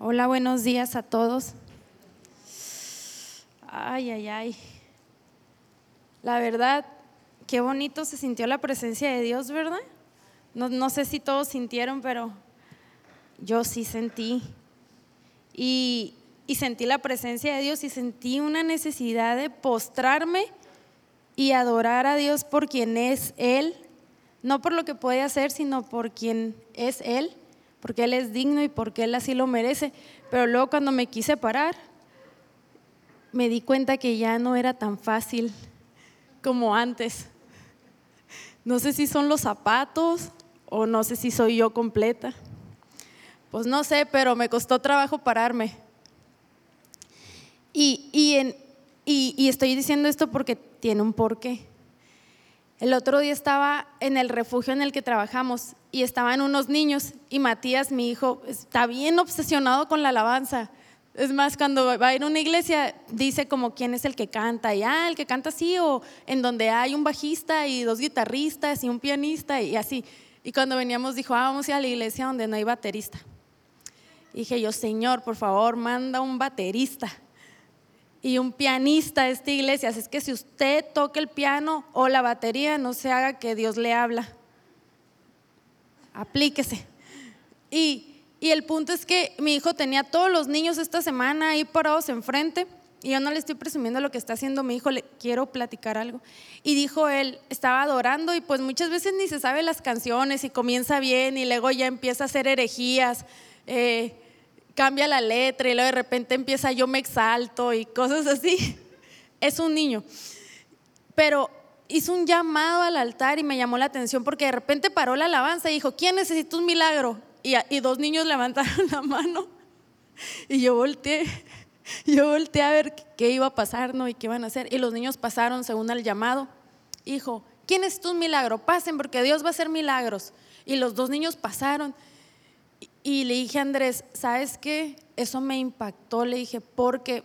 Hola, buenos días a todos. Ay, ay, ay. La verdad, qué bonito se sintió la presencia de Dios, ¿verdad? No, no sé si todos sintieron, pero yo sí sentí. Y, y sentí la presencia de Dios y sentí una necesidad de postrarme y adorar a Dios por quien es Él, no por lo que puede hacer, sino por quien es Él, porque Él es digno y porque Él así lo merece. Pero luego cuando me quise parar, me di cuenta que ya no era tan fácil como antes. No sé si son los zapatos o no sé si soy yo completa. Pues no sé, pero me costó trabajo pararme. Y, y, estoy diciendo esto porque tiene un porqué. El otro día estaba en el refugio en el que trabajamos y estaban unos niños y Matías, mi hijo, está bien obsesionado con la alabanza. Es más, cuando va a ir a una iglesia, dice como quién es el que canta, y ah, el que canta así, o en donde hay un bajista y dos guitarristas y un pianista y así. Y cuando veníamos dijo, ah, vamos a ir a la iglesia donde no hay baterista. Y dije yo, Señor, por favor, manda un baterista y un pianista a esta iglesia. Así es que si usted toca el piano o la batería, no se haga que Dios le habla. Aplíquese. Y, el punto es que mi hijo tenía todos los niños esta semana ahí parados enfrente. Y yo no le estoy presumiendo lo que está haciendo mi hijo, le quiero platicar algo. Y dijo él, estaba adorando y pues muchas veces ni se sabe las canciones y comienza bien y luego ya empieza a hacer herejías. Eh, cambia la letra y luego de repente empieza yo me exalto y cosas así. Es un niño. Pero hizo un llamado al altar y me llamó la atención porque de repente paró la alabanza y dijo, ¿quién necesita un milagro? Y, y dos niños levantaron la mano y yo volteé, yo volteé a ver qué iba a pasar. Y qué iban a hacer. Y los niños pasaron según el llamado. Hijo, ¿quién necesita un milagro? Pasen porque Dios va a hacer milagros. Y los dos niños pasaron y le dije Andrés, ¿sabes qué? Eso me impactó, le dije, porque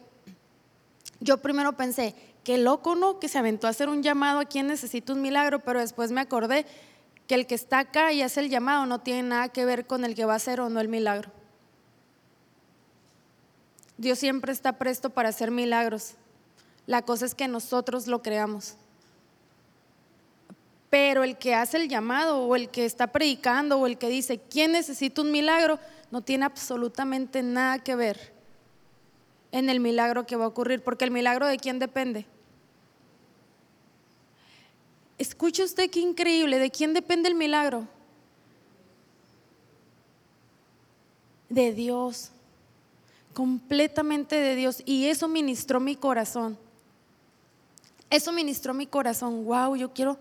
yo primero pensé, qué loco, ¿no? Que se aventó a hacer un llamado a quien necesita un milagro, pero después me acordé que el que está acá y hace el llamado no tiene nada que ver con el que va a hacer o no el milagro. Dios siempre está presto para hacer milagros. La cosa es que nosotros lo creamos pero el que hace el llamado o el que está predicando o el que dice, ¿quién necesita un milagro? No tiene absolutamente nada que ver en el milagro que va a ocurrir, porque el milagro de quién depende. Escuche usted qué increíble, ¿de quién depende el milagro? De Dios, completamente de Dios. Y eso ministró mi corazón. Eso ministró mi corazón. Wow, yo quiero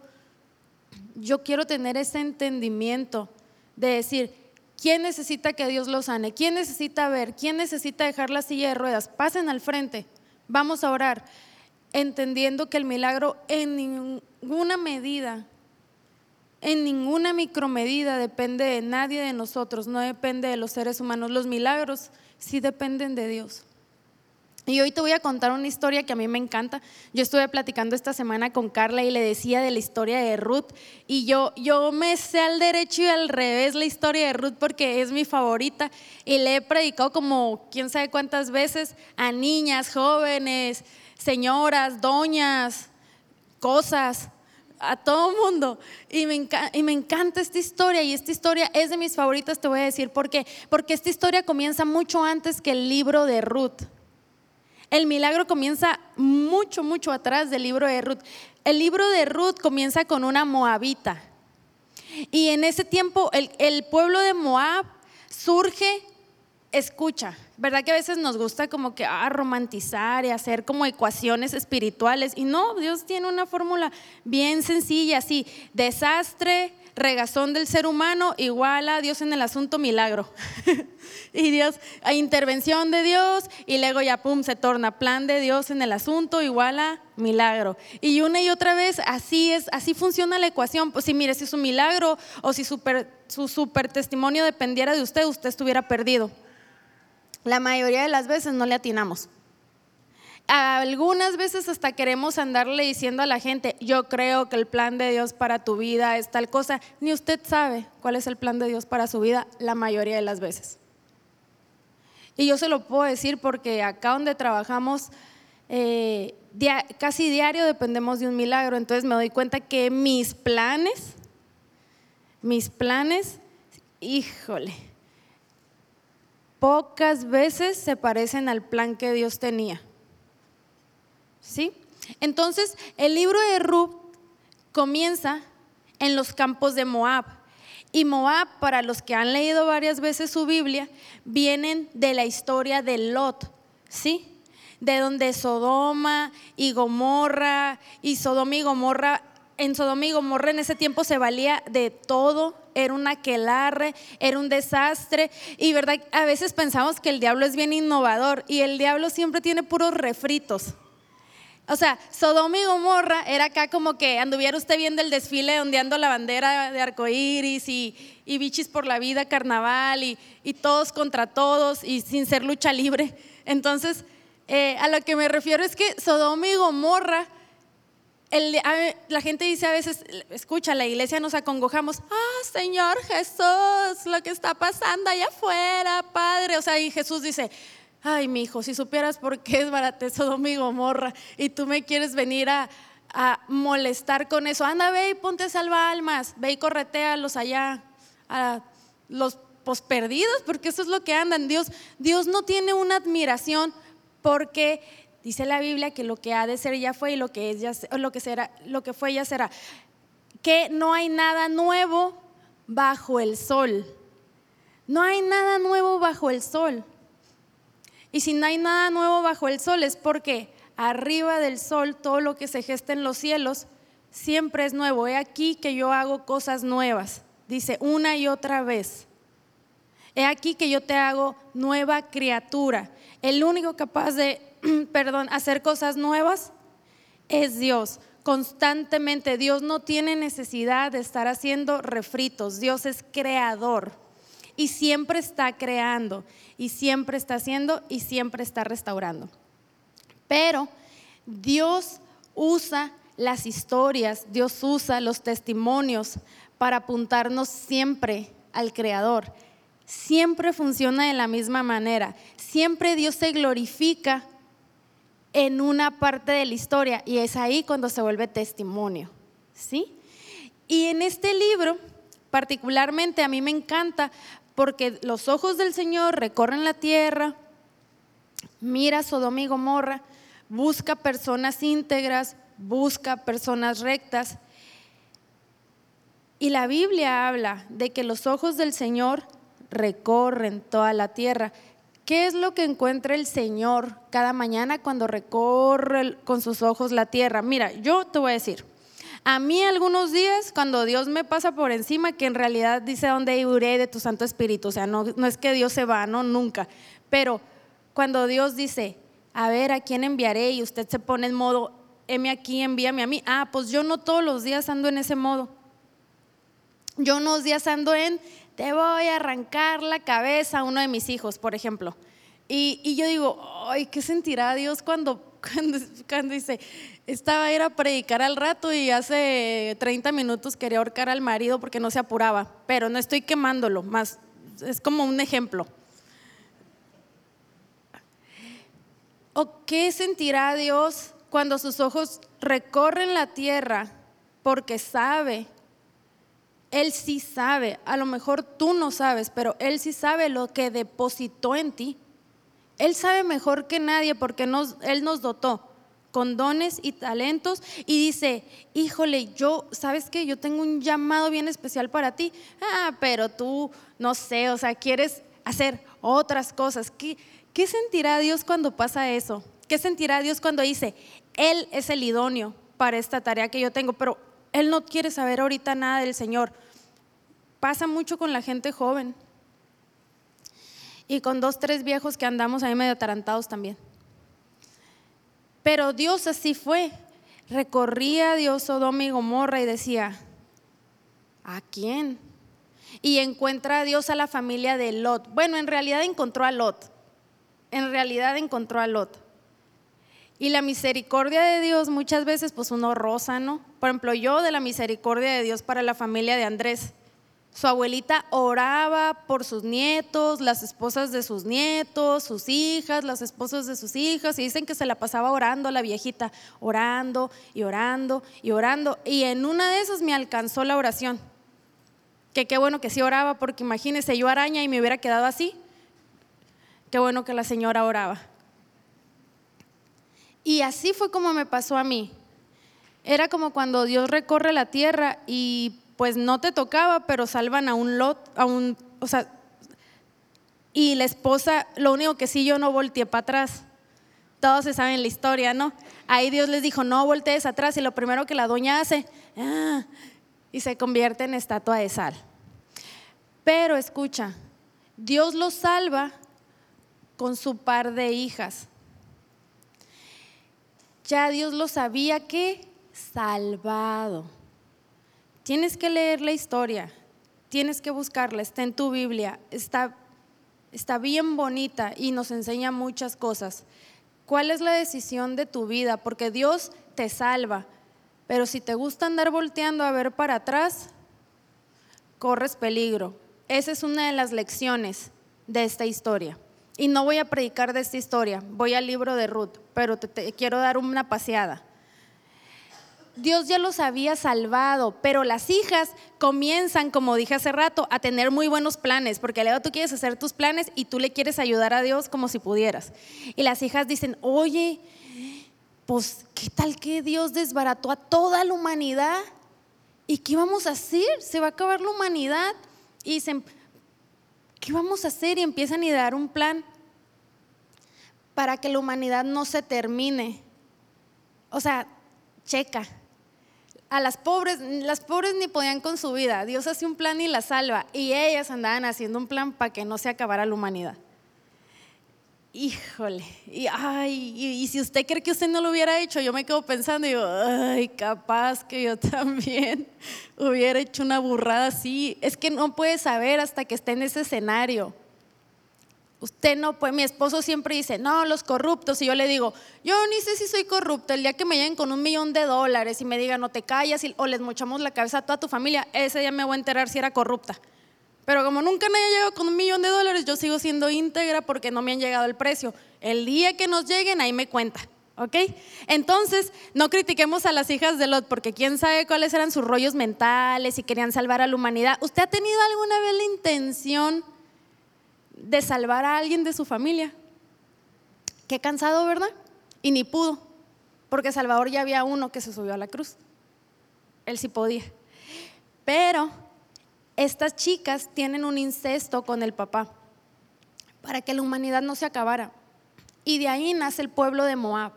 yo quiero tener ese entendimiento de decir, ¿quién necesita que Dios lo sane? ¿Quién necesita ver? ¿Quién necesita dejar la silla de ruedas? Pasen al frente, vamos a orar, entendiendo que el milagro en ninguna medida, en ninguna micromedida depende de nadie de nosotros, no depende de los seres humanos. Los milagros sí dependen de Dios. Y hoy te voy a contar una historia que a mí me encanta. Yo estuve platicando esta semana con Carla y le decía de la historia de Ruth. Y yo, yo me sé al derecho y al revés la historia de Ruth porque es mi favorita. Y le he predicado como quién sabe cuántas veces a niñas, jóvenes, señoras, doñas, cosas, a todo mundo. Y me, encanta esta historia. Y esta historia es de mis favoritas, te voy a decir por qué. Porque esta historia comienza mucho antes que el libro de Ruth. El milagro comienza mucho, mucho atrás del libro de Ruth. El libro de Ruth comienza con una moabita. Y en ese tiempo el, pueblo de Moab surge, escucha, ¿verdad que a veces nos gusta como que ah, romantizar y hacer como ecuaciones espirituales? Y no, Dios tiene una fórmula bien sencilla, así, desastre, regazón del ser humano igual a Dios en el asunto milagro. y Dios, a intervención de Dios y luego ya pum, se torna plan de Dios en el asunto igual a milagro. Y una y otra vez así es, así funciona la ecuación. Pues si mire, si su milagro o si su super testimonio dependiera de usted, usted estuviera perdido. La mayoría de las veces no le atinamos algunas veces hasta queremos andarle diciendo a la gente, yo creo que el plan de Dios para tu vida es tal cosa. Ni usted sabe cuál es el plan de Dios para su vida la mayoría de las veces. Y yo se lo puedo decir porque acá donde trabajamos eh, casi diario dependemos de un milagro. Entonces me doy cuenta que mis planes, mis planes, híjole, pocas veces se parecen al plan que Dios tenía. ¿Sí? Entonces, el libro de Ruth comienza en los campos de Moab. Y Moab, para los que han leído varias veces su Biblia, vienen de la historia de Lot, ¿sí? De donde Sodoma y Gomorra, y Sodoma y Gomorra, en Sodoma y Gomorra en ese tiempo se valía de todo, era un aquelarre, era un desastre, y verdad, a veces pensamos que el diablo es bien innovador, y el diablo siempre tiene puros refritos. O sea, Sodoma y Gomorra era acá como que anduviera usted viendo el desfile ondeando la bandera de arcoíris y, y bichis por la vida, carnaval y, todos contra todos y sin ser lucha libre. Entonces, eh, a lo que me refiero es que Sodoma y Gomorra, la gente dice a veces, escucha, la iglesia nos acongojamos, ah, Señor Jesús, lo que está pasando allá afuera, Padre. O sea, y Jesús dice, ay, mi hijo, si supieras por qué es baratezo domingo morra y tú me quieres venir a, molestar con eso, anda, ve y ponte salva almas, ve y corretealos allá, a los posperdidos, porque eso es lo que andan. Dios, Dios no tiene una admiración porque dice la Biblia que lo que ha de ser ya fue y lo que es ya lo que será, lo que fue ya será. Que no hay nada nuevo bajo el sol. No hay nada nuevo bajo el sol. Y si no hay nada nuevo bajo el sol es porque arriba del sol todo lo que se gesta en los cielos siempre es nuevo. He aquí que yo hago cosas nuevas. Dice una y otra vez. He aquí que yo te hago nueva criatura. El único capaz de, perdón, hacer cosas nuevas es Dios. Constantemente Dios no tiene necesidad de estar haciendo refritos. Dios es creador y siempre está creando y siempre está haciendo y siempre está restaurando. Pero Dios usa las historias, Dios usa los testimonios para apuntarnos siempre al Creador. Siempre funciona de la misma manera. Siempre Dios se glorifica en una parte de la historia y es ahí cuando se vuelve testimonio. ¿Sí? Y en este libro, particularmente a mí me encanta porque los ojos del Señor recorren la tierra, mira Sodoma y Gomorra, busca personas íntegras, busca personas rectas. Y la Biblia habla de que los ojos del Señor recorren toda la tierra. ¿Qué es lo que encuentra el Señor cada mañana cuando recorre con sus ojos la tierra? Mira, yo te voy a decir, a mí algunos días, cuando Dios me pasa por encima, que en realidad dice dónde iré de tu Santo Espíritu, o sea, no, es que Dios se va, no, nunca, pero cuando Dios dice, a ver, ¿a quién enviaré? Y usted se pone en modo, heme aquí, envíame a mí. Ah, pues yo no todos los días ando en ese modo. Yo unos días ando en, te voy a arrancar la cabeza a uno de mis hijos, por ejemplo. Y, yo digo, ay, ¿qué sentirá Dios cuando cuando, dice, estaba a ir a predicar al rato y hace 30 minutos quería ahorcar al marido porque no se apuraba, pero no estoy quemándolo, más es como un ejemplo. ¿O qué sentirá Dios cuando sus ojos recorren la tierra porque sabe? Él sí sabe, a lo mejor tú no sabes, pero Él sí sabe lo que depositó en ti. Él sabe mejor que nadie porque Él nos dotó con dones y talentos y dice, híjole, yo, ¿sabes qué? Yo tengo un llamado bien especial para ti. Ah, pero tú, no sé, o sea, quieres hacer otras cosas. ¿Qué, qué sentirá Dios cuando pasa eso? ¿Qué sentirá Dios cuando dice, Él es el idóneo para esta tarea que yo tengo, pero Él no quiere saber ahorita nada del Señor? Pasa mucho con la gente joven y con dos, tres viejos que andamos ahí medio atarantados también. Pero Dios así fue. Recorría Dios Sodoma y Gomorra y decía, ¿a quién? Y encuentra a Dios a la familia de Lot. Bueno, en realidad encontró a Lot. En realidad encontró a Lot. Y la misericordia de Dios muchas veces pues uno rosa, ¿no? Por ejemplo, yo de la misericordia de Dios para la familia de Andrés. Su abuelita oraba por sus nietos, las esposas de sus nietos, sus hijas, las esposas de sus hijas, y dicen que se la pasaba orando la viejita, orando y orando y orando. Y en una de esas me alcanzó la oración. Que qué bueno que sí oraba, porque imagínese yo araña y me hubiera quedado así. Qué bueno que la señora oraba. Y así fue como me pasó a mí. Era como cuando Dios recorre la tierra y pues no te tocaba, pero salvan a un lot, a un, o sea, y la esposa, lo único que sí yo no volteé para atrás. Todos se saben la historia, ¿no? Ahí Dios les dijo, no voltees atrás, y lo primero que la doña hace, ah, y se convierte en estatua de sal. Pero escucha, Dios lo salva con su par de hijas. Ya Dios lo sabía que salvado. Tienes que leer la historia, tienes que buscarla, está en tu Biblia, está, está bien bonita y nos enseña muchas cosas. ¿Cuál es la decisión de tu vida? Porque Dios te salva, pero si te gusta andar volteando a ver para atrás, corres peligro. Esa es una de las lecciones de esta historia. Y no voy a predicar de esta historia, voy al libro de Ruth, pero te quiero dar una paseada. Dios ya los había salvado, pero las hijas comienzan, como dije hace rato, a tener muy buenos planes, porque luego tú quieres hacer tus planes y tú le quieres ayudar a Dios como si pudieras. Y las hijas dicen, oye, pues, ¿qué tal que Dios desbarató a toda la humanidad? ¿Y qué vamos a hacer? Se va a acabar la humanidad. Y dicen, ¿qué vamos a hacer? Y empiezan a dar un plan para que la humanidad no se termine. O sea, checa, a las pobres, las pobres ni podían con su vida. Dios hace un plan y la salva. Y ellas andaban haciendo un plan para que no se acabara la humanidad. Híjole, y, ay, y, si usted cree que usted no lo hubiera hecho, yo me quedo pensando, y digo, ay, capaz que yo también hubiera hecho una burrada así. Es que no puede saber hasta que esté en ese escenario. Usted no puede, mi esposo siempre dice, no, los corruptos. Y yo le digo, yo ni sé si soy corrupto. El día que me lleguen con un millón de dólares y me digan, no te callas, o les mochamos la cabeza a toda tu familia, ese día me voy a enterar si era corrupta. Pero como nunca haya llegado con un millón de dólares, yo sigo siendo íntegra porque no me han llegado el precio. El día que nos lleguen, ahí me cuenta. ¿Ok? Entonces, no critiquemos a las hijas de Lot porque quién sabe cuáles eran sus rollos mentales y querían salvar a la humanidad. ¿Usted ha tenido alguna vez la intención de salvar a alguien de su familia. Qué cansado, ¿verdad? Y ni pudo, porque Salvador ya había uno que se subió a la cruz. Él sí podía. Pero estas chicas tienen un incesto con el papá para que la humanidad no se acabara. Y de ahí nace el pueblo de Moab.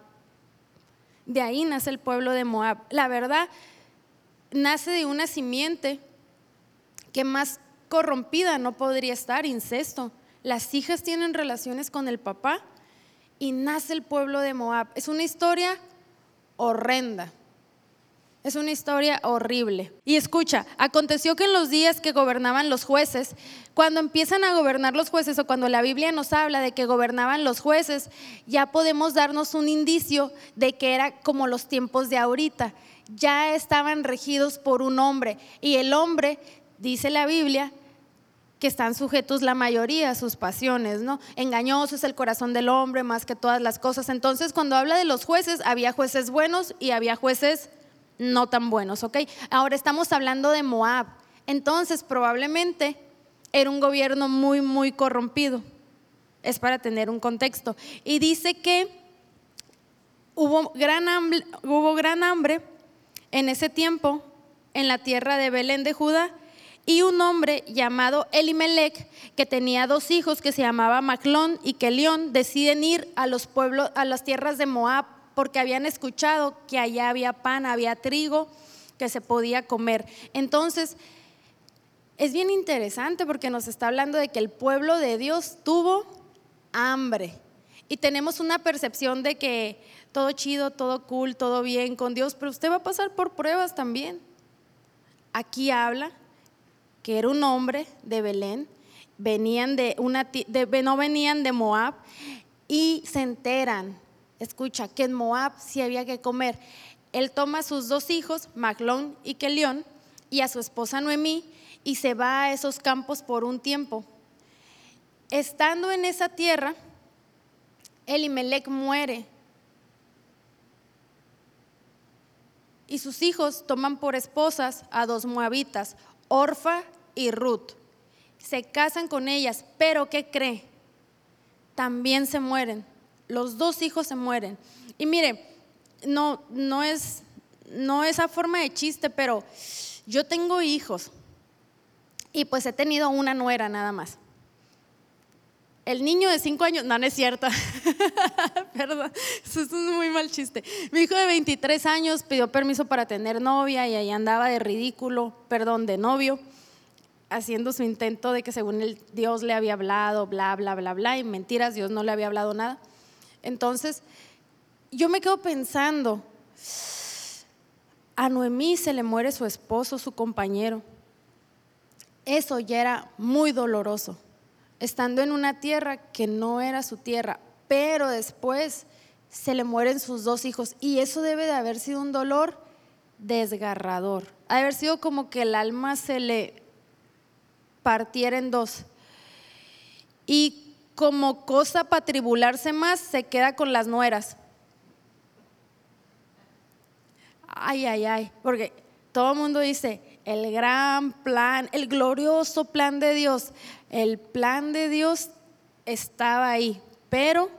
De ahí nace el pueblo de Moab. La verdad, nace de una simiente que más corrompida no podría estar, incesto las hijas tienen relaciones con el papá y nace el pueblo de Moab. Es una historia horrenda. Es una historia horrible. Y escucha, aconteció que en los días que gobernaban los jueces, cuando empiezan a gobernar los jueces o cuando la Biblia nos habla de que gobernaban los jueces, ya podemos darnos un indicio de que era como los tiempos de ahorita. Ya estaban regidos por un hombre y el hombre, dice la Biblia, que están sujetos la mayoría a sus pasiones, ¿no? Engañoso es el corazón del hombre más que todas las cosas. Entonces, cuando habla de los jueces, había jueces buenos y había jueces no tan buenos, ¿ok? Ahora estamos hablando de Moab. Entonces, probablemente era un gobierno muy, muy corrompido. Es para tener un contexto. Y dice que hubo gran hambre, hubo gran hambre en ese tiempo en la tierra de Belén de Judá y un hombre llamado Elimelech, que tenía dos hijos que se llamaba Maclón y Kelión, deciden ir a los pueblos, a las tierras de Moab, porque habían escuchado que allá había pan, había trigo que se podía comer. Entonces, es bien interesante porque nos está hablando de que el pueblo de Dios tuvo hambre. Y tenemos una percepción de que todo chido, todo cool, todo bien con Dios, pero usted va a pasar por pruebas también. Aquí habla que era un hombre de Belén, venían de una, no venían de Moab y se enteran, escucha, que en Moab sí había que comer. Él toma a sus dos hijos, Maglón y Kelión, y a su esposa Noemí, y se va a esos campos por un tiempo. Estando en esa tierra, Elimelech muere y sus hijos toman por esposas a dos moabitas, Orfa y Ruth. Se casan con ellas, pero ¿qué cree? También se mueren. Los dos hijos se mueren. Y mire, no, no es, no es a forma de chiste, pero yo tengo hijos y pues he tenido una nuera nada más. El niño de cinco años, no, no es cierto. Perdón, eso es un muy mal chiste. Mi hijo de 23 años pidió permiso para tener novia y ahí andaba de ridículo, perdón, de novio, haciendo su intento de que según él Dios le había hablado, bla, bla, bla, bla, y mentiras, Dios no le había hablado nada. Entonces, yo me quedo pensando, a Noemí se le muere su esposo, su compañero. Eso ya era muy doloroso estando en una tierra que no era su tierra, pero después se le mueren sus dos hijos y eso debe de haber sido un dolor desgarrador, ha de haber sido como que el alma se le partiera en dos. Y como cosa para tribularse más, se queda con las nueras. Ay, ay, ay, porque todo el mundo dice, el gran plan, el glorioso plan de Dios. El plan de Dios estaba ahí, pero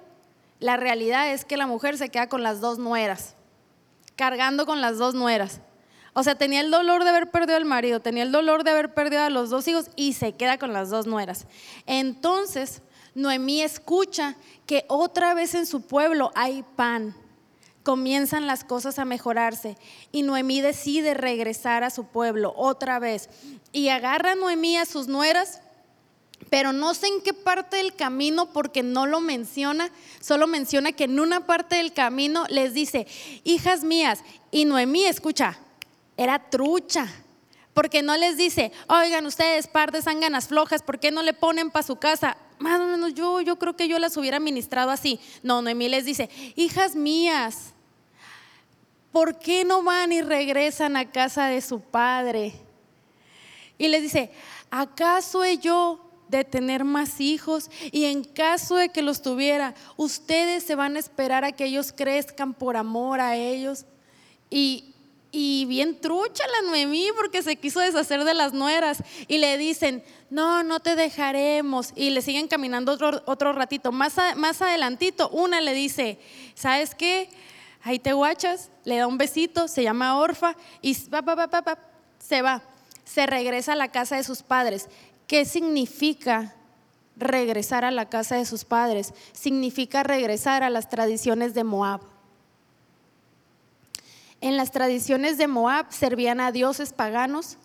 la realidad es que la mujer se queda con las dos nueras, cargando con las dos nueras. O sea, tenía el dolor de haber perdido al marido, tenía el dolor de haber perdido a los dos hijos y se queda con las dos nueras. Entonces, Noemí escucha que otra vez en su pueblo hay pan comienzan las cosas a mejorarse y Noemí decide regresar a su pueblo otra vez. Y agarra a Noemí a sus nueras, pero no sé en qué parte del camino porque no lo menciona, solo menciona que en una parte del camino les dice, hijas mías, y Noemí, escucha, era trucha. Porque no les dice, oigan ustedes, partes zánganas flojas, ¿por qué no le ponen para su casa? Más o menos yo, yo creo que yo las hubiera ministrado así. No, Noemí les dice, hijas mías, ¿por qué no van y regresan a casa de su padre? Y les dice, ¿acaso he yo de tener más hijos? Y en caso de que los tuviera, ustedes se van a esperar a que ellos crezcan por amor a ellos. Y, bien trucha la Noemí porque se quiso deshacer de las nueras y le dicen, no, no te dejaremos. Y le siguen caminando otro, otro ratito. Más, más adelantito, una le dice, ¿sabes qué? ahí te guachas, le da un besito, se llama Orfa y se va. Se regresa a la casa de sus padres. ¿Qué significa regresar a la casa de sus padres? Significa regresar a las tradiciones de Moab. En las tradiciones de Moab servían a dioses paganos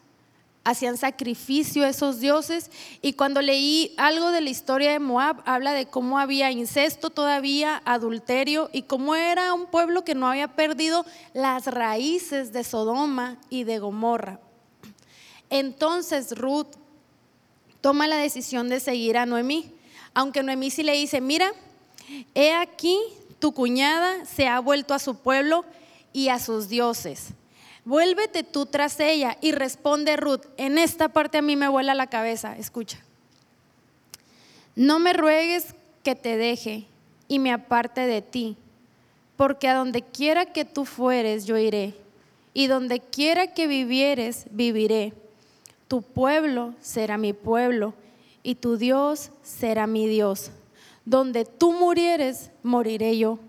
hacían sacrificio a esos dioses y cuando leí algo de la historia de Moab habla de cómo había incesto todavía, adulterio y cómo era un pueblo que no había perdido las raíces de Sodoma y de Gomorra. Entonces Ruth toma la decisión de seguir a Noemí, aunque Noemí sí le dice, mira, he aquí tu cuñada se ha vuelto a su pueblo y a sus dioses Vuélvete tú tras ella y responde Ruth. En esta parte a mí me vuela la cabeza, escucha. No me ruegues que te deje y me aparte de ti, porque a donde quiera que tú fueres yo iré, y donde quiera que vivieres viviré. Tu pueblo será mi pueblo, y tu Dios será mi Dios. Donde tú murieres, moriré yo,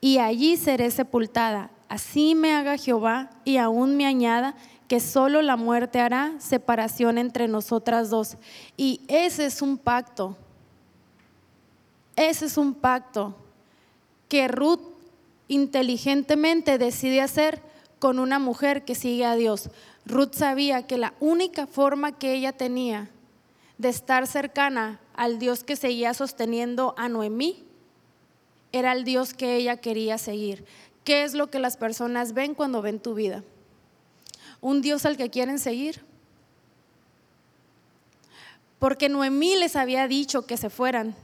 y allí seré sepultada Así me haga Jehová y aún me añada que solo la muerte hará separación entre nosotras dos. Y ese es un pacto. Ese es un pacto que Ruth inteligentemente decide hacer con una mujer que sigue a Dios. Ruth sabía que la única forma que ella tenía de estar cercana al Dios que seguía sosteniendo a Noemí era el Dios que ella quería seguir. ¿Qué es lo que las personas ven cuando ven tu vida? ¿Un Dios al que quieren seguir? Porque Noemí les había dicho que se fueran.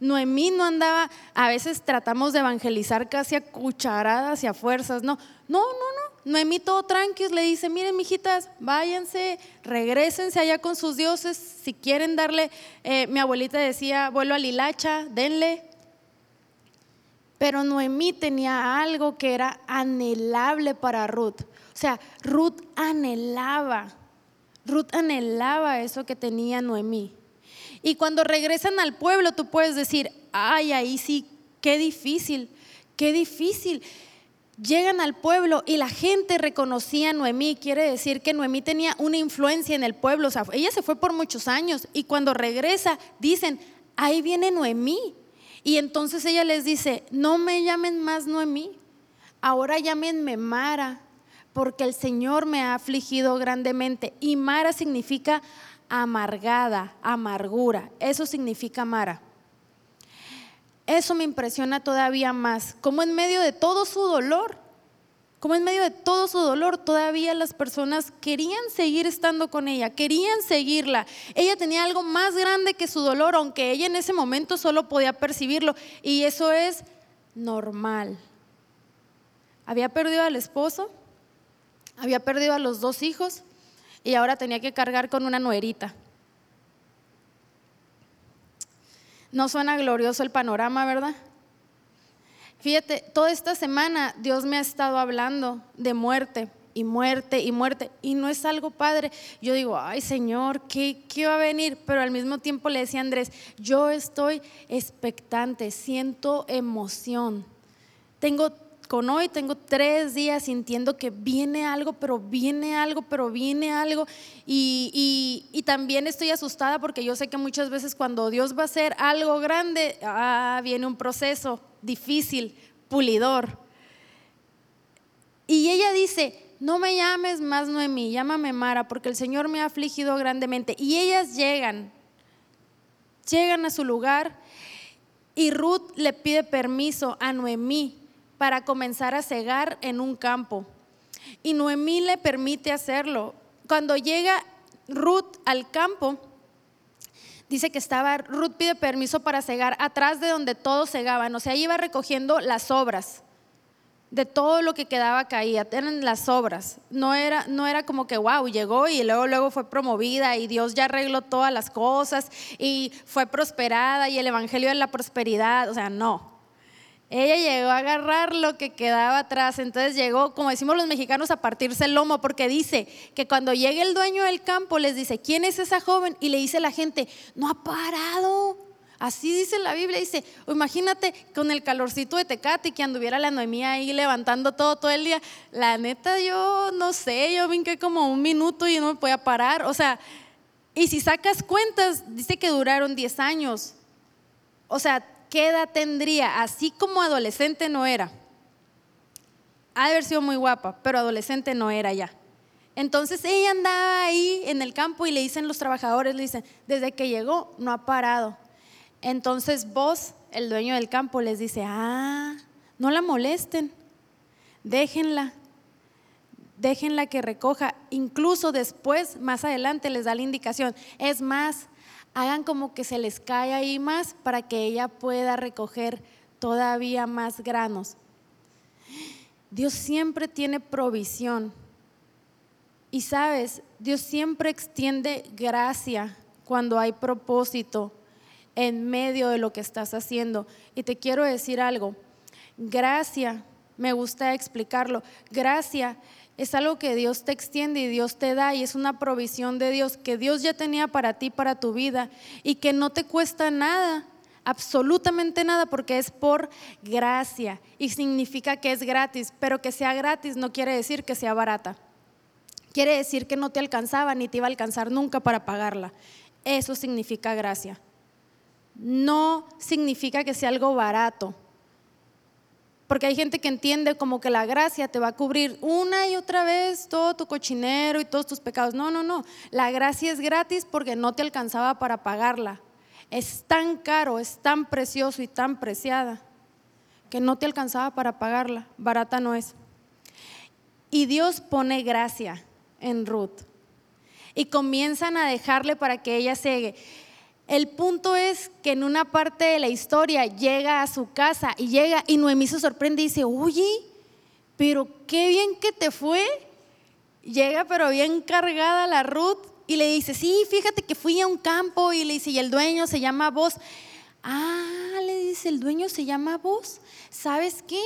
Noemí no andaba, a veces tratamos de evangelizar casi a cucharadas y a fuerzas. No, no, no, no. Noemí todo tranquilo le dice, miren mijitas, váyanse, regresense allá con sus dioses, si quieren darle, eh, mi abuelita decía, vuelo a Lilacha, denle. Pero Noemí tenía algo que era anhelable para Ruth. O sea, Ruth anhelaba, Ruth anhelaba eso que tenía Noemí. Y cuando regresan al pueblo, tú puedes decir, ay, ahí sí, qué difícil, qué difícil llegan al pueblo y la gente reconocía a Noemí. Quiere decir que Noemí tenía una influencia en el pueblo. O sea, ella se fue por muchos años y cuando regresa dicen, ahí viene Noemí. Y entonces ella les dice, no me llamen más Noemí, ahora llámenme Mara, porque el Señor me ha afligido grandemente. Y Mara significa amargada, amargura. Eso significa Mara. Eso me impresiona todavía más, como en medio de todo su dolor, como en medio de todo su dolor, todavía las personas querían seguir estando con ella, querían seguirla. Ella tenía algo más grande que su dolor, aunque ella en ese momento solo podía percibirlo. Y eso es normal. Había perdido al esposo, había perdido a los dos hijos y ahora tenía que cargar con una nuerita. No suena glorioso el panorama, ¿verdad? Fíjate, toda esta semana Dios me ha estado hablando de muerte y muerte y muerte y no es algo padre. Yo digo, ay Señor, ¿qué, ¿qué va a venir? Pero al mismo tiempo le decía Andrés, yo estoy expectante, siento emoción. Tengo con hoy tengo tres días sintiendo que viene algo, pero viene algo, pero viene algo. Y, y, también estoy asustada porque yo sé que muchas veces cuando Dios va a hacer algo grande, ah, viene un proceso difícil, pulidor. Y ella dice, no me llames más Noemí, llámame Mara, porque el Señor me ha afligido grandemente. Y ellas llegan, llegan a su lugar y Ruth le pide permiso a Noemí para comenzar a cegar en un campo. Y Noemí le permite hacerlo. Cuando llega Ruth al campo, dice que estaba, Ruth pide permiso para cegar atrás de donde todos cegaban, o sea, iba recogiendo las obras de todo lo que quedaba caía, eran las obras. No era, no era como que, wow, llegó y luego, luego fue promovida y Dios ya arregló todas las cosas y fue prosperada y el Evangelio de la prosperidad, o sea, no. Ella llegó a agarrar lo que quedaba atrás, entonces llegó, como decimos los mexicanos, a partirse el lomo, porque dice que cuando llegue el dueño del campo les dice, ¿quién es esa joven? Y le dice la gente, no ha parado. Así dice la Biblia, dice, imagínate con el calorcito de Tecate que anduviera la Noemí ahí levantando todo todo el día. La neta, yo no sé, yo vinqué como un minuto y no me podía parar. O sea, y si sacas cuentas, dice que duraron 10 años. O sea, ¿qué edad tendría? Así como adolescente no era. Ha de haber sido muy guapa, pero adolescente no era ya. Entonces ella andaba ahí en el campo y le dicen los trabajadores, le dicen, desde que llegó no ha parado. Entonces vos, el dueño del campo, les dice, ah, no la molesten, déjenla, déjenla que recoja. Incluso después, más adelante, les da la indicación, es más, hagan como que se les cae ahí más para que ella pueda recoger todavía más granos. Dios siempre tiene provisión. Y sabes, Dios siempre extiende gracia cuando hay propósito en medio de lo que estás haciendo. Y te quiero decir algo, gracia, me gusta explicarlo, gracia es algo que Dios te extiende y Dios te da y es una provisión de Dios que Dios ya tenía para ti, para tu vida y que no te cuesta nada, absolutamente nada porque es por gracia y significa que es gratis, pero que sea gratis no quiere decir que sea barata. Quiere decir que no te alcanzaba ni te iba a alcanzar nunca para pagarla. Eso significa gracia. No significa que sea algo barato porque hay gente que entiende como que la gracia te va a cubrir una y otra vez todo tu cochinero y todos tus pecados. No, no, no. La gracia es gratis porque no te alcanzaba para pagarla. Es tan caro, es tan precioso y tan preciada que no te alcanzaba para pagarla. Barata no es. Y Dios pone gracia en Ruth. Y comienzan a dejarle para que ella segue. El punto es que en una parte de la historia llega a su casa y llega y Noemí se sorprende y dice, oye, pero qué bien que te fue. Llega pero bien cargada la Ruth y le dice, sí, fíjate que fui a un campo y le dice, y el dueño se llama vos. Ah, le dice, el dueño se llama vos. ¿Sabes qué?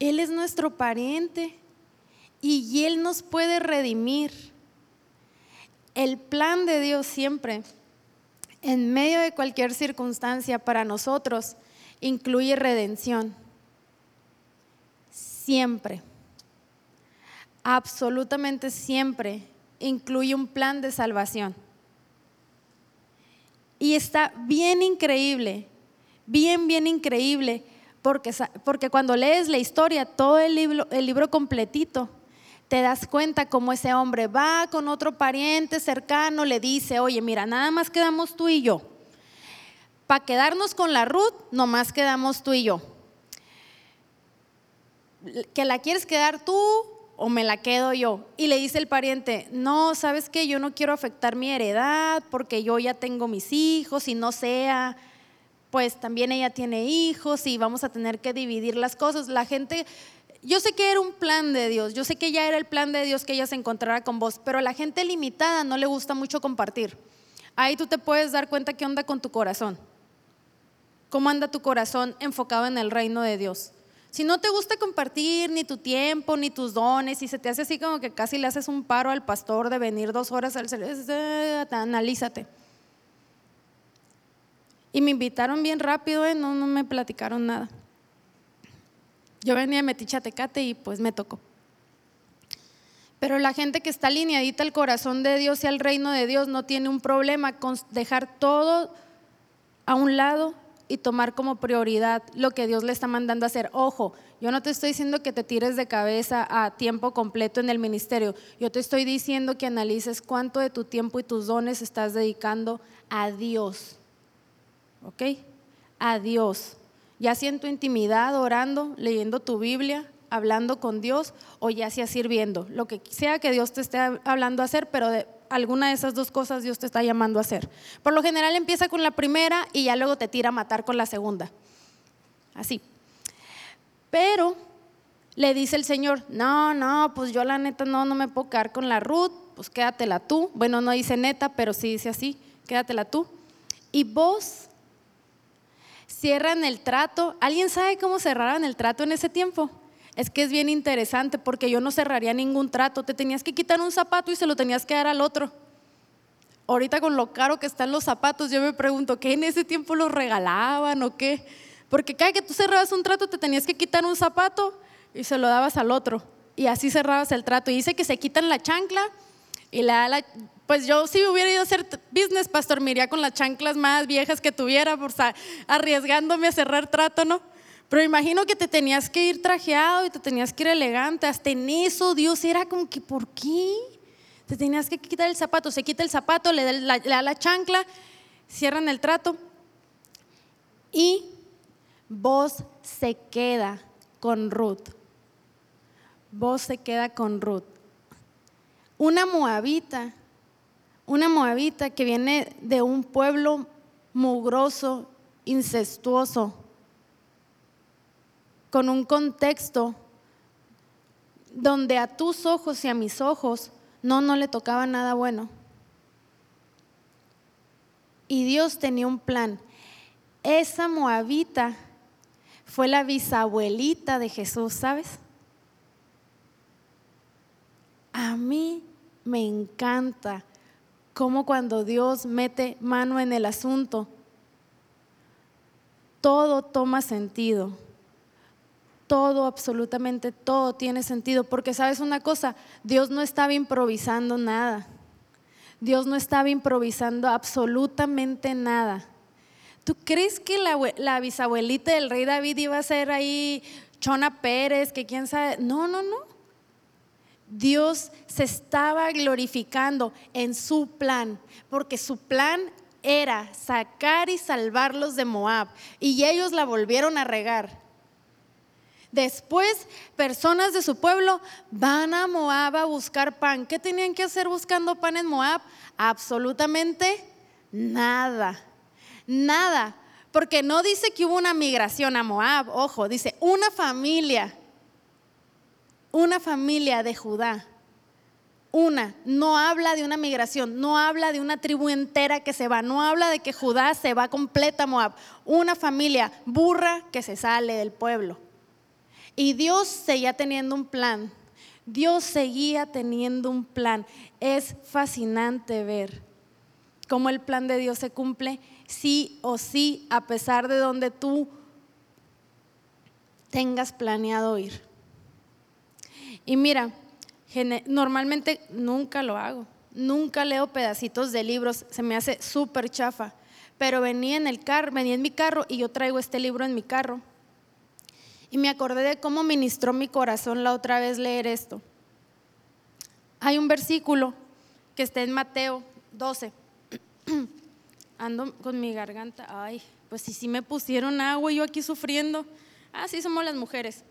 Él es nuestro pariente y Él nos puede redimir. El plan de Dios siempre, en medio de cualquier circunstancia para nosotros, incluye redención. Siempre, absolutamente siempre, incluye un plan de salvación. Y está bien increíble, bien, bien increíble, porque, porque cuando lees la historia, todo el libro, el libro completito, te das cuenta cómo ese hombre va con otro pariente cercano, le dice, oye, mira, nada más quedamos tú y yo. Para quedarnos con la Ruth, nomás quedamos tú y yo. ¿Que la quieres quedar tú o me la quedo yo? Y le dice el pariente, no, sabes que yo no quiero afectar mi heredad porque yo ya tengo mis hijos y no sea, pues también ella tiene hijos y vamos a tener que dividir las cosas. La gente yo sé que era un plan de Dios, yo sé que ya era el plan de Dios que ella se encontrara con vos, pero a la gente limitada no le gusta mucho compartir. Ahí tú te puedes dar cuenta qué onda con tu corazón. ¿Cómo anda tu corazón enfocado en el reino de Dios? Si no te gusta compartir ni tu tiempo, ni tus dones, y se te hace así como que casi le haces un paro al pastor de venir dos horas al servicio, analízate. Y me invitaron bien rápido, ¿eh? no, no me platicaron nada. Yo venía de Metiche Tecate y pues me tocó. Pero la gente que está alineadita al corazón de Dios y al reino de Dios no tiene un problema con dejar todo a un lado y tomar como prioridad lo que Dios le está mandando a hacer. Ojo, yo no te estoy diciendo que te tires de cabeza a tiempo completo en el ministerio. Yo te estoy diciendo que analices cuánto de tu tiempo y tus dones estás dedicando a Dios. ¿Ok? A Dios ya sea en tu intimidad, orando, leyendo tu Biblia, hablando con Dios o ya sea sirviendo. Lo que sea que Dios te esté hablando a hacer, pero de alguna de esas dos cosas Dios te está llamando a hacer. Por lo general empieza con la primera y ya luego te tira a matar con la segunda. Así. Pero le dice el Señor, no, no, pues yo la neta no, no me puedo quedar con la Ruth, pues quédatela tú. Bueno, no dice neta, pero sí dice así, quédatela tú. Y vos cierran el trato. ¿Alguien sabe cómo cerraron el trato en ese tiempo? Es que es bien interesante porque yo no cerraría ningún trato. Te tenías que quitar un zapato y se lo tenías que dar al otro. Ahorita con lo caro que están los zapatos, yo me pregunto, ¿qué en ese tiempo los regalaban o qué? Porque cada que tú cerrabas un trato te tenías que quitar un zapato y se lo dabas al otro. Y así cerrabas el trato. Y dice que se quitan la chancla y la pues yo si hubiera ido a hacer business, pastor, me iría con las chanclas más viejas que tuviera, por arriesgándome a cerrar trato, ¿no? Pero imagino que te tenías que ir trajeado y te tenías que ir elegante. Hasta en eso Dios era como que, ¿por qué? Te tenías que quitar el zapato. Se quita el zapato, le da la, le da la chancla, cierran el trato. Y vos se queda con Ruth. Vos se queda con Ruth. Una moabita una moabita que viene de un pueblo mugroso, incestuoso, con un contexto donde a tus ojos y a mis ojos no, no le tocaba nada bueno. Y Dios tenía un plan. Esa moabita fue la bisabuelita de Jesús, ¿sabes? A mí me encanta como cuando Dios mete mano en el asunto, todo toma sentido. Todo, absolutamente todo tiene sentido. Porque sabes una cosa, Dios no estaba improvisando nada. Dios no estaba improvisando absolutamente nada. ¿Tú crees que la, la, bisabuelita del rey David iba a ser ahí Chona Pérez, que quién sabe? No, no, no. Dios se estaba glorificando en su plan, porque su plan era sacar y salvarlos de Moab, y ellos la volvieron a regar. Después, personas de su pueblo van a Moab a buscar pan. ¿Qué tenían que hacer buscando pan en Moab? Absolutamente nada. Nada. Porque no dice que hubo una migración a Moab, ojo, dice una familia, una familia de Judá. Una, no habla de una migración, no habla de una tribu entera que se va, no habla de que Judá se va completa a Moab. Una familia burra que se sale del pueblo. Y Dios seguía teniendo un plan. Dios seguía teniendo un plan. Es fascinante ver cómo el plan de Dios se cumple sí o sí, a pesar de donde tú tengas planeado ir. Y mira, normalmente nunca lo hago, nunca leo pedacitos de libros, se me hace súper chafa, pero venía en el carro, venía en mi carro y yo traigo este libro en mi carro. Y me acordé de cómo ministró mi corazón la otra vez leer esto. Hay un versículo que está en Mateo 12. Ando con mi garganta. Ay, pues si sí me pusieron agua y yo aquí sufriendo. Así somos las mujeres.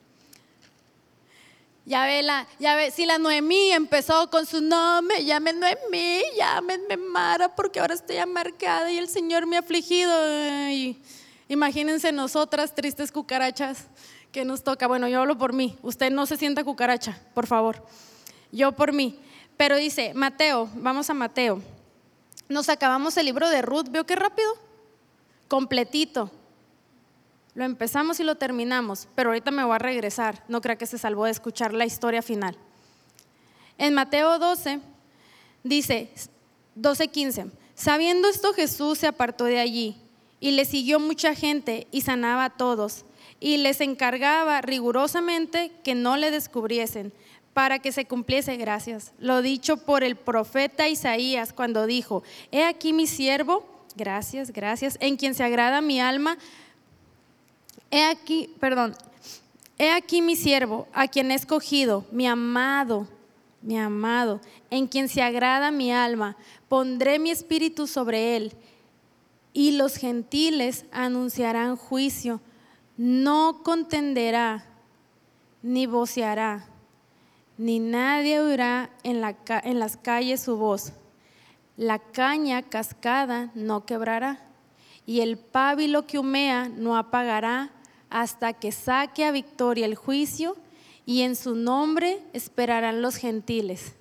Ya ve, la, ya ve, si la Noemí empezó con su nombre, llame Noemí, llámenme Mara, porque ahora estoy amarcada y el Señor me ha afligido. imagínense nosotras, tristes cucarachas, que nos toca. Bueno, yo hablo por mí. Usted no se sienta cucaracha, por favor. Yo por mí. Pero dice, Mateo, vamos a Mateo. Nos acabamos el libro de Ruth, ¿veo qué rápido? Completito. Lo empezamos y lo terminamos, pero ahorita me voy a regresar. No crea que se salvó de escuchar la historia final. En Mateo 12 dice 12:15, sabiendo esto Jesús se apartó de allí y le siguió mucha gente y sanaba a todos y les encargaba rigurosamente que no le descubriesen para que se cumpliese, gracias, lo dicho por el profeta Isaías cuando dijo, he aquí mi siervo, gracias, gracias, en quien se agrada mi alma, He aquí, perdón, he aquí mi siervo, a quien he escogido, mi amado, mi amado, en quien se agrada mi alma. Pondré mi espíritu sobre él y los gentiles anunciarán juicio. No contenderá, ni voceará, ni nadie oirá en, en las calles su voz. La caña cascada no quebrará, y el pábilo que humea no apagará hasta que saque a victoria el juicio y en su nombre esperarán los gentiles.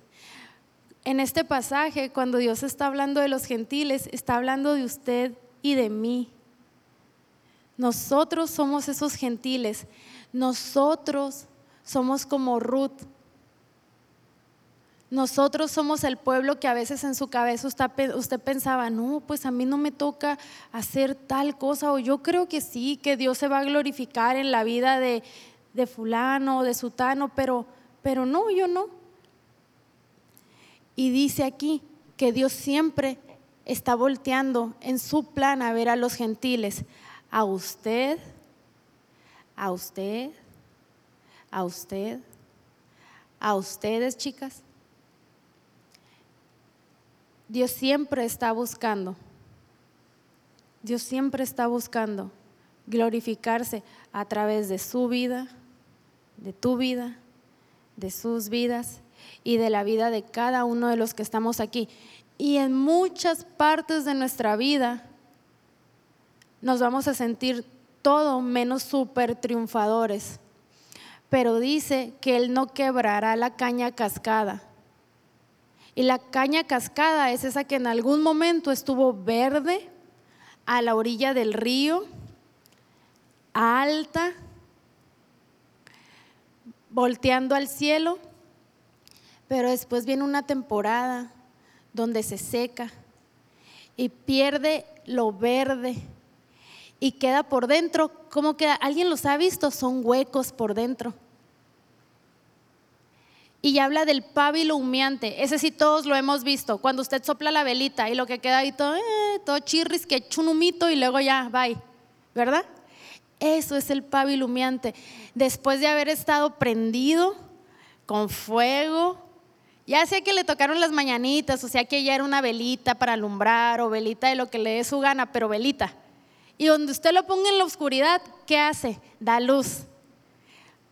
En este pasaje, cuando Dios está hablando de los gentiles, está hablando de usted y de mí. Nosotros somos esos gentiles. Nosotros somos como Ruth. Nosotros somos el pueblo que a veces en su cabeza usted, pensaba, no, pues a mí no me toca hacer tal cosa, o yo creo que sí, que Dios se va a glorificar en la vida de, de fulano o de sutano, pero, pero no, yo no. Y dice aquí que Dios siempre está volteando en su plan a ver a los gentiles, a usted, a usted, a usted, a ustedes, chicas Dios siempre está buscando, Dios siempre está buscando glorificarse a través de su vida, de tu vida, de sus vidas y de la vida de cada uno de los que estamos aquí. Y en muchas partes de nuestra vida nos vamos a sentir todo menos super triunfadores. Pero dice que Él no quebrará la caña cascada y la caña cascada es esa que en algún momento estuvo verde a la orilla del río, alta, volteando al cielo, pero después viene una temporada donde se seca y pierde lo verde y queda por dentro, ¿cómo queda? ¿Alguien los ha visto? Son huecos por dentro y habla del pábilo humeante. Ese sí todos lo hemos visto. Cuando usted sopla la velita y lo que queda ahí todo, eh, todo chirris, que chunumito y luego ya, bye. ¿Verdad? Eso es el pábilo humeante. Después de haber estado prendido con fuego, ya sea que le tocaron las mañanitas, o sea que ya era una velita para alumbrar o velita de lo que le dé su gana, pero velita. Y donde usted lo ponga en la oscuridad, ¿qué hace? Da luz.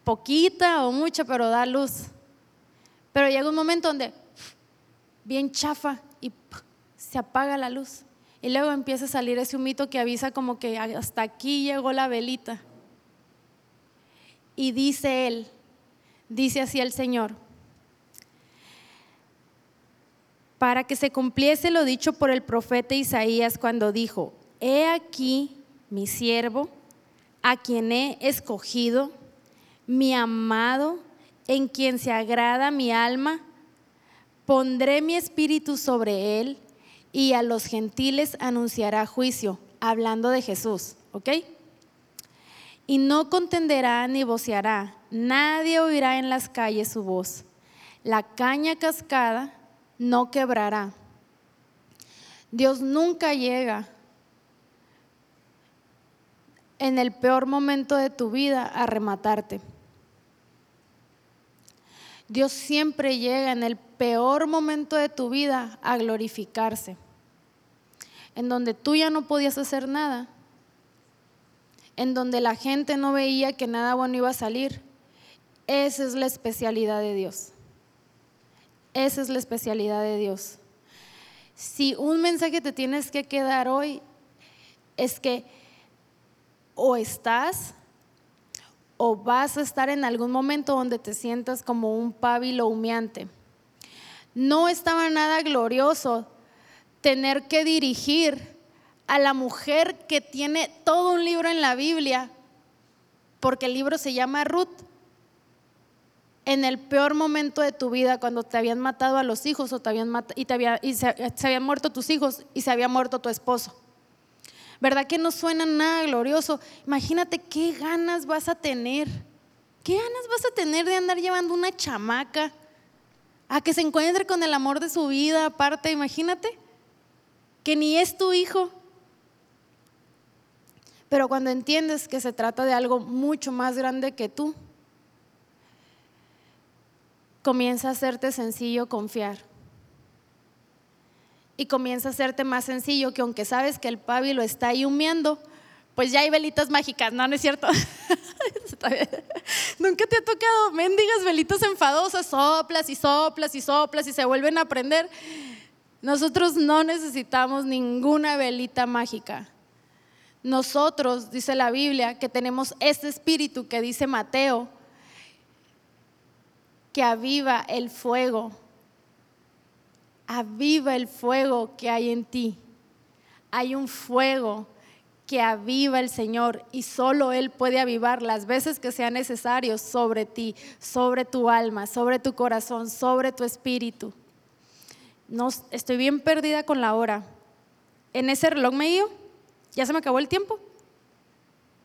Poquita o mucha, pero da luz. Pero llega un momento donde bien chafa y se apaga la luz. y luego empieza a salir ese humito que avisa como que hasta aquí llegó la velita. Y dice él, dice así el Señor, para que se cumpliese lo dicho por el profeta Isaías cuando dijo, he aquí mi siervo, a quien he escogido, mi amado, en quien se agrada mi alma, pondré mi espíritu sobre él y a los gentiles anunciará juicio, hablando de Jesús, ¿ok? Y no contenderá ni voceará, nadie oirá en las calles su voz. La caña cascada no quebrará. Dios nunca llega en el peor momento de tu vida a rematarte. Dios siempre llega en el peor momento de tu vida a glorificarse. En donde tú ya no podías hacer nada. En donde la gente no veía que nada bueno iba a salir. Esa es la especialidad de Dios. Esa es la especialidad de Dios. Si un mensaje te tienes que quedar hoy es que o estás o vas a estar en algún momento donde te sientas como un pábilo humeante. No estaba nada glorioso tener que dirigir a la mujer que tiene todo un libro en la Biblia, porque el libro se llama Ruth. En el peor momento de tu vida, cuando te habían matado a los hijos o te habían y, y se habían muerto tus hijos y se había muerto tu esposo. ¿Verdad que no suena nada glorioso? Imagínate qué ganas vas a tener. ¿Qué ganas vas a tener de andar llevando una chamaca a que se encuentre con el amor de su vida aparte? Imagínate que ni es tu hijo. Pero cuando entiendes que se trata de algo mucho más grande que tú, comienza a hacerte sencillo confiar y comienza a hacerte más sencillo que aunque sabes que el pábilo está ahí humeando, pues ya hay velitas mágicas, no, no es cierto. Nunca te ha tocado mendigas velitas enfadosas, soplas y soplas y soplas y se vuelven a prender. Nosotros no necesitamos ninguna velita mágica. Nosotros, dice la Biblia, que tenemos este espíritu que dice Mateo, que aviva el fuego aviva el fuego que hay en ti. Hay un fuego que aviva el Señor y solo Él puede avivar las veces que sea necesario sobre ti, sobre tu alma, sobre tu corazón, sobre tu espíritu. No, estoy bien perdida con la hora. En ese reloj medio, ¿ya se me acabó el tiempo?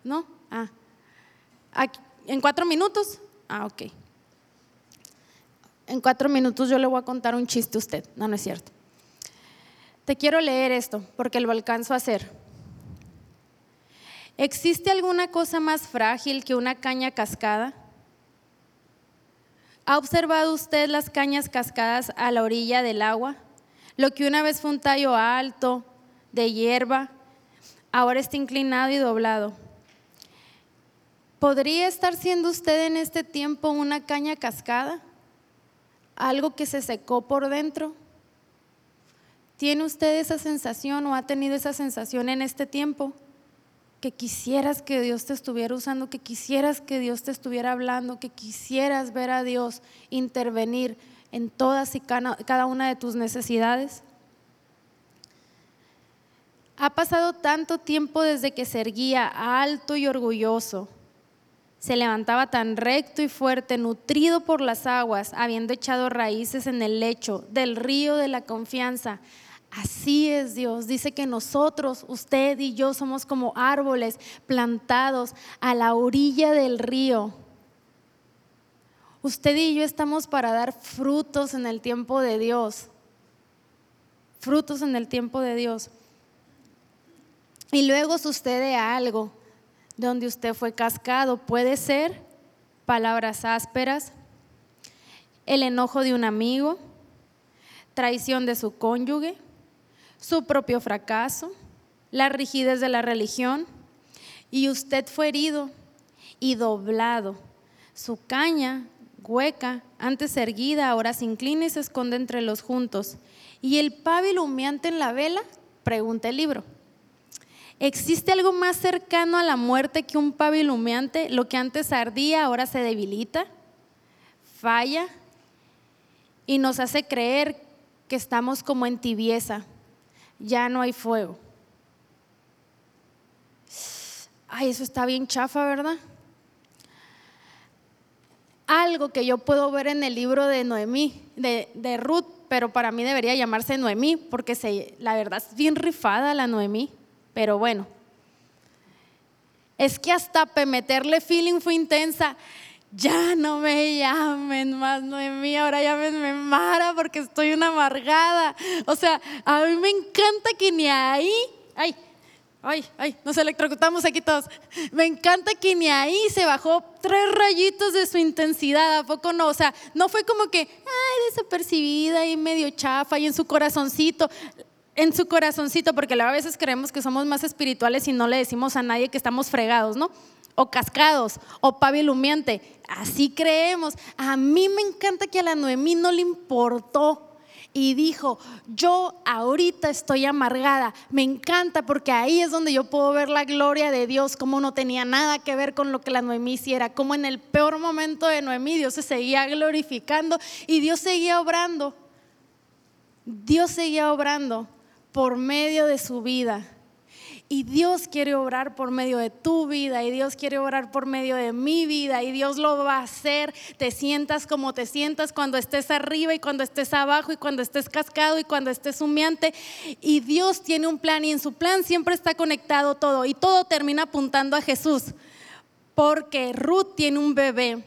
¿No? Ah. ¿En cuatro minutos? Ah, ok en cuatro minutos yo le voy a contar un chiste a usted. No, no es cierto. Te quiero leer esto porque lo alcanzo a hacer. ¿Existe alguna cosa más frágil que una caña cascada? ¿Ha observado usted las cañas cascadas a la orilla del agua? Lo que una vez fue un tallo alto, de hierba, ahora está inclinado y doblado. ¿Podría estar siendo usted en este tiempo una caña cascada? Algo que se secó por dentro. ¿Tiene usted esa sensación o ha tenido esa sensación en este tiempo? Que quisieras que Dios te estuviera usando, que quisieras que Dios te estuviera hablando, que quisieras ver a Dios intervenir en todas y cada una de tus necesidades. Ha pasado tanto tiempo desde que se erguía alto y orgulloso se levantaba tan recto y fuerte, nutrido por las aguas, habiendo echado raíces en el lecho del río de la confianza. Así es Dios. Dice que nosotros, usted y yo, somos como árboles plantados a la orilla del río. Usted y yo estamos para dar frutos en el tiempo de Dios. Frutos en el tiempo de Dios. Y luego sucede algo donde usted fue cascado. Puede ser palabras ásperas, el enojo de un amigo, traición de su cónyuge, su propio fracaso, la rigidez de la religión. Y usted fue herido y doblado. Su caña, hueca, antes erguida, ahora se inclina y se esconde entre los juntos. Y el pábil humeante en la vela pregunta el libro. ¿Existe algo más cercano a la muerte que un pavo? Lo que antes ardía ahora se debilita, falla y nos hace creer que estamos como en tibieza. Ya no hay fuego. Ay, eso está bien chafa, ¿verdad? Algo que yo puedo ver en el libro de Noemí, de, Ruth, pero para mí debería llamarse Noemí, porque la verdad es bien rifada la Noemí. Pero bueno, es que hasta meterle feeling fue intensa. Ya no me llamen más Noemí, ahora llámenme Mara porque estoy una amargada. O sea, a mí me encanta que ni ahí, ay, ay, ay, nos electrocutamos aquí todos. Me encanta que ni ahí se bajó tres rayitos de su intensidad, ¿a poco no? O sea, no fue como que, ay, desapercibida y medio chafa y en su corazoncito en su corazoncito, porque a veces creemos que somos más espirituales y no le decimos a nadie que estamos fregados, ¿no? O cascados, o pavilumiente. Así creemos. A mí me encanta que a la Noemí no le importó y dijo, yo ahorita estoy amargada, me encanta porque ahí es donde yo puedo ver la gloria de Dios, como no tenía nada que ver con lo que la Noemí hiciera, como en el peor momento de Noemí Dios se seguía glorificando y Dios seguía obrando, Dios seguía obrando por medio de su vida. Y Dios quiere obrar por medio de tu vida y Dios quiere obrar por medio de mi vida y Dios lo va a hacer. Te sientas como te sientas cuando estés arriba y cuando estés abajo y cuando estés cascado y cuando estés humeante. Y Dios tiene un plan y en su plan siempre está conectado todo y todo termina apuntando a Jesús. Porque Ruth tiene un bebé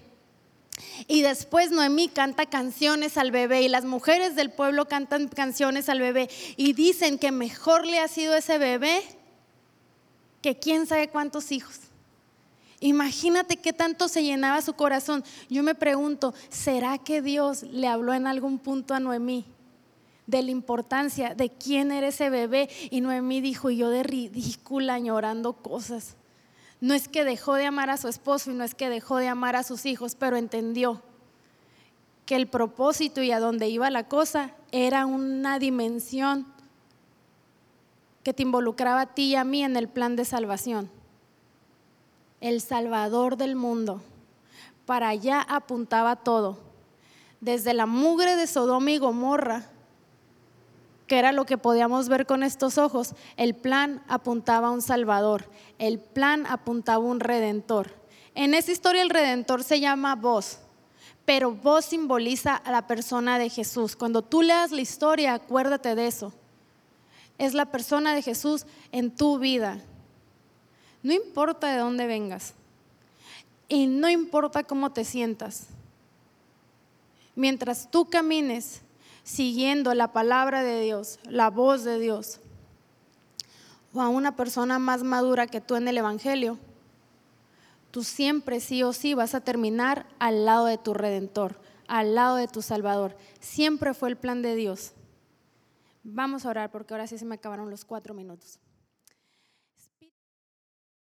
y después Noemí canta canciones al bebé y las mujeres del pueblo cantan canciones al bebé y dicen que mejor le ha sido ese bebé que quién sabe cuántos hijos. Imagínate qué tanto se llenaba su corazón. Yo me pregunto, ¿será que Dios le habló en algún punto a Noemí de la importancia de quién era ese bebé? Y Noemí dijo, y yo de ridícula llorando cosas. No es que dejó de amar a su esposo y no es que dejó de amar a sus hijos, pero entendió que el propósito y a dónde iba la cosa era una dimensión que te involucraba a ti y a mí en el plan de salvación. El Salvador del mundo. Para allá apuntaba todo. Desde la mugre de Sodoma y Gomorra era lo que podíamos ver con estos ojos, el plan apuntaba a un Salvador, el plan apuntaba a un Redentor. En esa historia el Redentor se llama vos, pero vos simboliza a la persona de Jesús. Cuando tú leas la historia, acuérdate de eso. Es la persona de Jesús en tu vida. No importa de dónde vengas y no importa cómo te sientas. Mientras tú camines siguiendo la palabra de Dios, la voz de Dios, o a una persona más madura que tú en el Evangelio, tú siempre sí o sí vas a terminar al lado de tu Redentor, al lado de tu Salvador. Siempre fue el plan de Dios. Vamos a orar porque ahora sí se me acabaron los cuatro minutos.